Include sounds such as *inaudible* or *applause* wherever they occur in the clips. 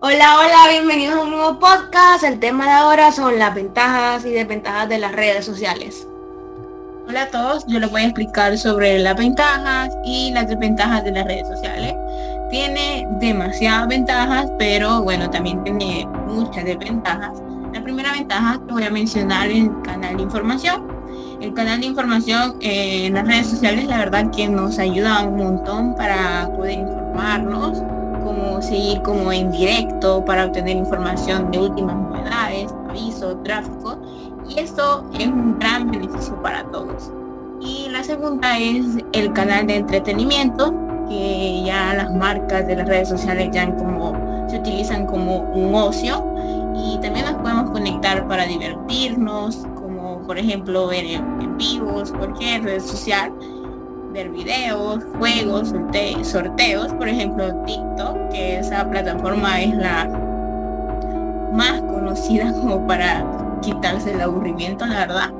Hola, hola, bienvenidos a un nuevo podcast. El tema de ahora son las ventajas y desventajas de las redes sociales. Hola a todos, yo les voy a explicar sobre las ventajas y las desventajas de las redes sociales. Tiene demasiadas ventajas, pero bueno, también tiene muchas desventajas. La primera ventaja que voy a mencionar es el canal de información. El canal de información eh, en las redes sociales, la verdad que nos ayuda un montón para poder informarnos, seguir como en directo para obtener información de últimas novedades, aviso, tráfico. Y esto es un gran beneficio para todos. Y la segunda es el canal de entretenimiento, que ya las marcas de las redes sociales ya como se utilizan como un ocio y también nos podemos conectar para divertirnos, como por ejemplo ver en, vivos, cualquier red social, ver videos, juegos, sorteos, por ejemplo TikTok, que esa plataforma es la más conocida como para quitarse el aburrimiento, la verdad.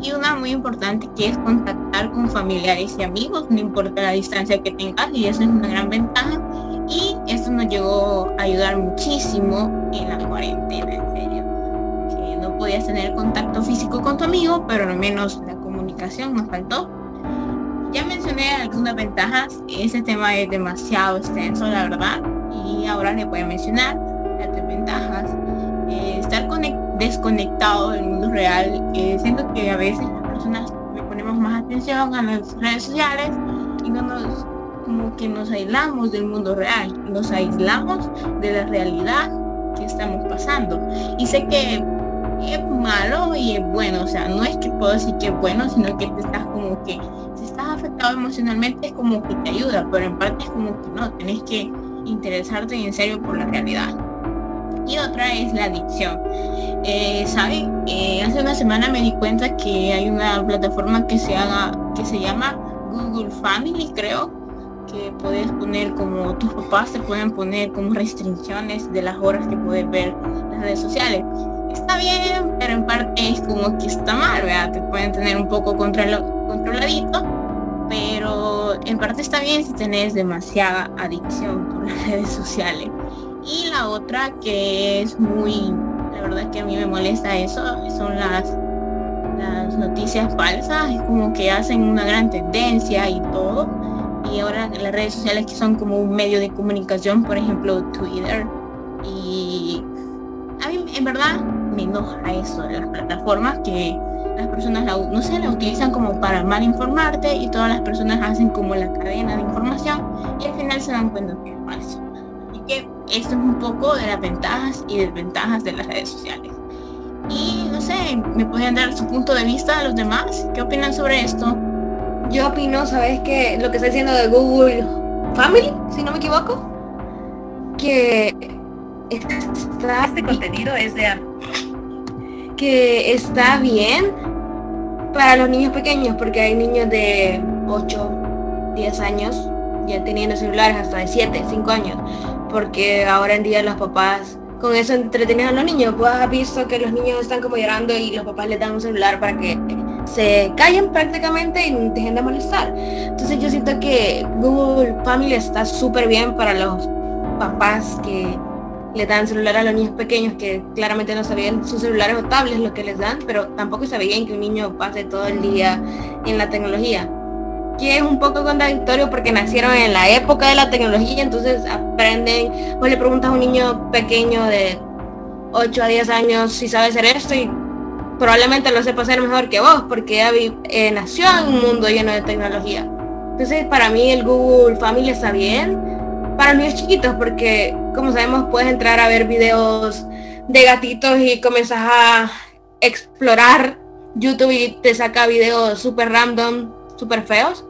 Y una muy importante que es contactar con familiares y amigos, no importa la distancia que tengas, y eso es una gran ventaja. Y eso nos llegó a ayudar muchísimo en la cuarentena, en serio. Que no podías tener contacto físico con tu amigo, pero al menos la comunicación nos faltó. Ya mencioné algunas ventajas, ese tema es demasiado extenso, la verdad, y ahora le voy a mencionar las desventajas. Eh, estar desconectado del mundo real, eh, siento que a veces las personas le ponemos más atención a las redes sociales y no nos como que nos aislamos del mundo real, nos aislamos de la realidad que estamos pasando. Y sé que es malo y es bueno, o sea, no es que puedo decir que es bueno, sino que te estás como que, si estás afectado emocionalmente es como que te ayuda, pero en parte es como que no, tenés que interesarte en serio por la realidad. Y otra es la adicción. Eh. Eh, hace una semana me di cuenta que hay una plataforma que se haga, que se llama Google Family, creo, que puedes poner como tus papás te pueden poner como restricciones de las horas que puedes ver las redes sociales. Está bien, pero en parte es como que está mal, ¿verdad? Te pueden tener un poco controladito, en parte está bien si tenés demasiada adicción por las *laughs* redes sociales. Y la otra que es muy, la verdad que a mí me molesta eso, son las las noticias falsas, es como que hacen una gran tendencia y todo y ahora las redes sociales que son como un medio de comunicación, por ejemplo Twitter. Y a mí en verdad me enoja eso de las plataformas que las personas la, no sé, la utilizan como para mal informarte y todas las personas hacen como la cadena de información y al final se dan cuenta que es falso. Y que esto es un poco de las ventajas y desventajas de las redes sociales. Y no sé, me pueden dar su punto de vista a los demás. ¿Qué opinan sobre esto? Yo opino, ¿sabes qué? Lo que está diciendo de Google Family, si no me equivoco, que este contenido es de que está bien para los niños pequeños, porque hay niños de 8, 10 años ya teniendo celulares hasta de 7, 5 años, porque ahora en día los papás con eso entretienen a los niños. Pues has visto que los niños están como llorando y los papás les dan un celular para que se callen prácticamente y dejen de molestar. Entonces yo siento que Google Family está súper bien para los papás que le dan celular a los niños pequeños que claramente no sabían sus celulares o tablets lo que les dan, pero tampoco sabían que un niño pase todo el día en la tecnología. Que es un poco contradictorio porque nacieron en la época de la tecnología, entonces aprenden, o le preguntas a un niño pequeño de 8 a 10 años si sabe hacer esto y probablemente lo sepa hacer mejor que vos, porque eh, nació en un mundo lleno de tecnología. Entonces, para mí el Google Family está bien para niños chiquitos, porque como sabemos puedes entrar a ver videos de gatitos y comenzas a explorar YouTube y te saca videos súper random, súper feos.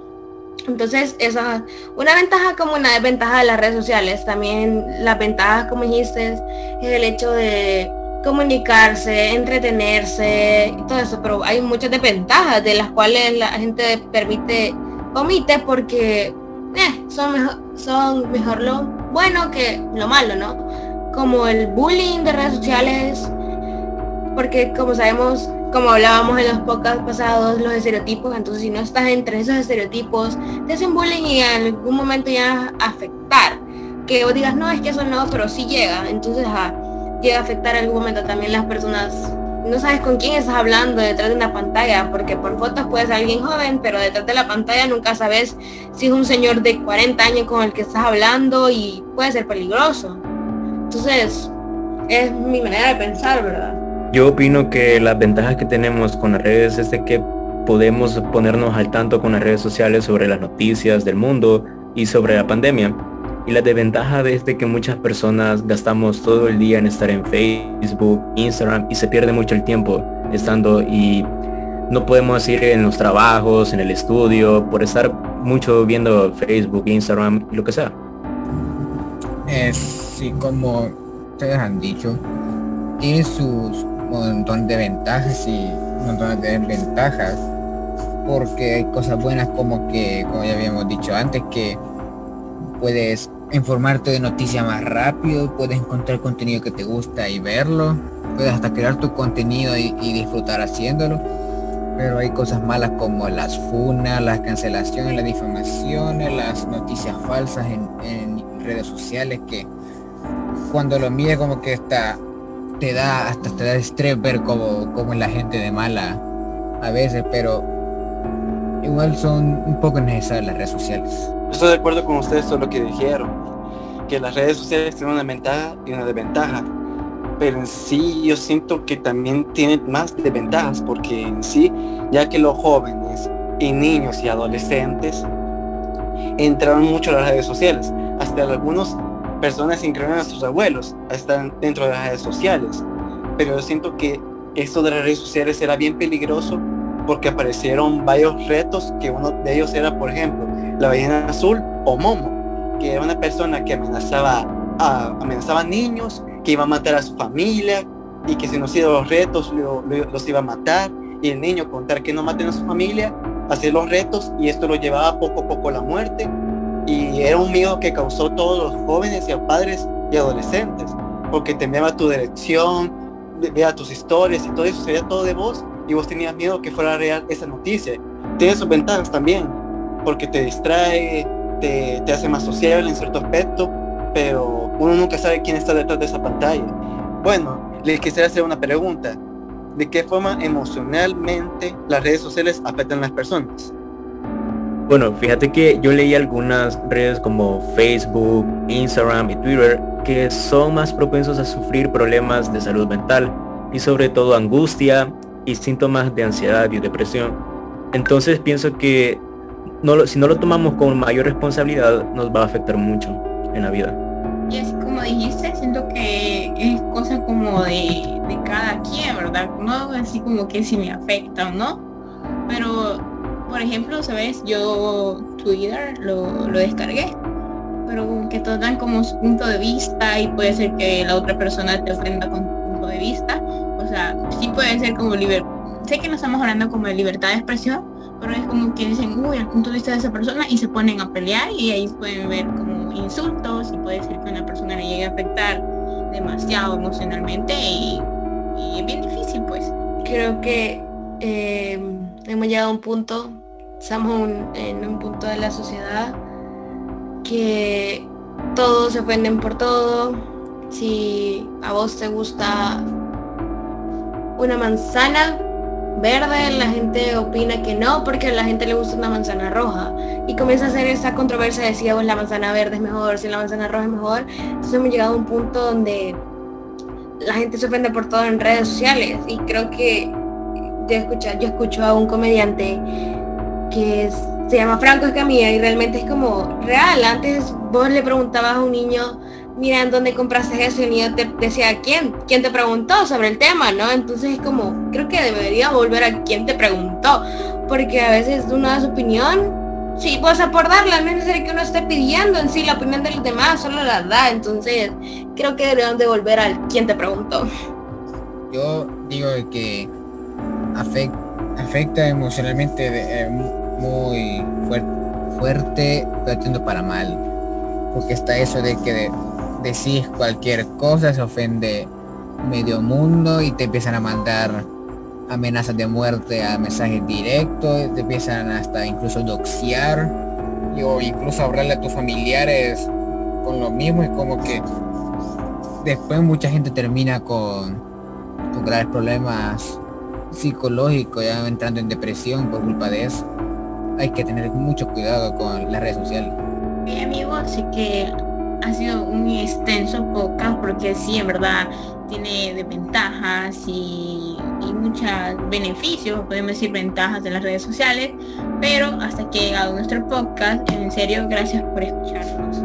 Entonces, esa es una ventaja como una desventaja de las redes sociales. También las ventajas, como dijiste, es el hecho de comunicarse, entretenerse y todo eso, pero hay muchas desventajas de las cuales la gente permite, omite porque eh, son, mejor, son mejor lo bueno que lo malo, ¿no? Como el bullying de redes sociales, porque como sabemos, como hablábamos en los podcasts pasados, los estereotipos, entonces si no estás entre esos estereotipos, te hacen bullying y en algún momento ya afectar que vos digas, no, es que eso no, pero sí llega. Entonces, llega a afectar en algún momento también las personas. No sabes con quién estás hablando detrás de una pantalla, porque por fotos puedes ser alguien joven, pero detrás de la pantalla nunca sabes si es un señor de 40 años con el que estás hablando y puede ser peligroso. Entonces, es mi manera de pensar, ¿verdad? Yo opino que las ventajas que tenemos con las redes es de que podemos ponernos al tanto con las redes sociales sobre las noticias del mundo y sobre la pandemia. Y la desventaja es de que muchas personas gastamos todo el día en estar en Facebook, Instagram y se pierde mucho el tiempo estando y no podemos ir en los trabajos, en el estudio, por estar mucho viendo Facebook, Instagram y lo que sea. Es sí, como ustedes han dicho, tiene sus montón de ventajas y montón de desventajas porque hay cosas buenas como que, como ya habíamos dicho antes, que puedes informarte de noticias más rápido, puedes encontrar contenido que te gusta y verlo, puedes hasta crear tu contenido y, disfrutar haciéndolo. Pero hay cosas malas como las funas, las cancelaciones, las difamaciones, las noticias falsas en, redes sociales que cuando lo mires como que está te da hasta te da estrés ver como, como la gente de mala a veces, pero igual son un poco necesarias las redes sociales. Estoy de acuerdo con ustedes todo lo que dijeron, que las redes sociales tienen una ventaja y una desventaja, pero en sí yo siento que también tienen más desventajas, porque en sí, ya que los jóvenes y niños y adolescentes entraron mucho a las redes sociales, hasta algunas personas, incluyen a sus abuelos, están dentro de las redes sociales, pero yo siento que esto de las redes sociales era bien peligroso porque aparecieron varios retos, que uno de ellos era, por ejemplo, la ballena azul o Momo, que era una persona que amenazaba a, amenazaba niños, que iba a matar a su familia y que si no hacía los retos los iba a matar y el niño contar que no maten a su familia, hacer los retos y esto lo llevaba poco a poco a la muerte. Y era un miedo que causó a todos los jóvenes y a padres y adolescentes porque temía tu dirección, vea tus historias y todo eso, sería todo de vos y vos tenías miedo que fuera real esa noticia. Tiene sus ventajas también, porque te distrae, te, te hace más sociable en cierto aspecto, pero uno nunca sabe quién está detrás de esa pantalla. Bueno, les quisiera hacer una pregunta. ¿De qué forma emocionalmente las redes sociales afectan a las personas? Bueno, fíjate que yo leí algunas redes como Facebook, Instagram y Twitter que son más propensos a sufrir problemas de salud mental y sobre todo angustia, síntomas de ansiedad y depresión. Entonces pienso que no si no lo tomamos con mayor responsabilidad nos va a afectar mucho en la vida. Y así como dijiste, siento que es cosa como de, de cada quien, ¿verdad? No así como que si me afecta o no. Pero, por ejemplo, ¿sabes? Yo Twitter lo, lo descargué pero que todos dan como su punto de vista y puede ser que la otra persona te ofenda con su punto de vista sí puede ser como libertad. Sé que no estamos hablando como de libertad de expresión, pero es como que dicen, uy, el punto de vista de esa persona y se ponen a pelear y ahí pueden ver como insultos y puede ser que una persona le llegue a afectar demasiado emocionalmente y, es bien difícil pues. Creo que eh, hemos llegado a un punto, estamos en un punto de la sociedad que todos se ofenden por todo. Si a vos te gusta una manzana verde, la gente opina que no, porque a la gente le gusta una manzana roja. Y comienza a hacer esa controversia de si la manzana verde es mejor, si la manzana roja es mejor. Entonces hemos llegado a un punto donde la gente se ofende por todo en redes sociales. Y creo que yo escucho, yo escucho a un comediante que se llama Franco Escamilla y realmente es como real. Antes vos le preguntabas a un niño mira, ¿en dónde compraste eso? Y niño te decía, ¿quién? ¿Quién te preguntó sobre el tema? ¿no? Entonces es como, creo que debería volver a quien te preguntó, porque a veces uno da su opinión, sí, pues por darla, no es que uno esté pidiendo en sí la opinión de los demás, solo la da, entonces creo que deberían de volver al quien te preguntó. Yo digo que afecta, emocionalmente eh, muy fuerte, fuerte, pero para mal porque está eso de que decís cualquier cosa, se ofende medio mundo y te empiezan a mandar amenazas de muerte a mensajes directos, te empiezan hasta incluso doxear o incluso hablarle a tus familiares con lo mismo y como que después mucha gente termina con graves problemas psicológicos, ya entrando en depresión por culpa de eso. Hay que tener mucho cuidado con las redes sociales. Bien amigos, así que ha sido un extenso podcast porque sí, en verdad tiene desventajas y, y muchos beneficios, podemos decir ventajas de las redes sociales, pero hasta aquí ha llegado nuestro podcast. En serio, gracias por escucharnos.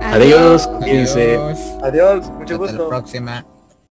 Adiós, cuídense. Adiós. Adiós, mucho Hasta la gusto. próxima.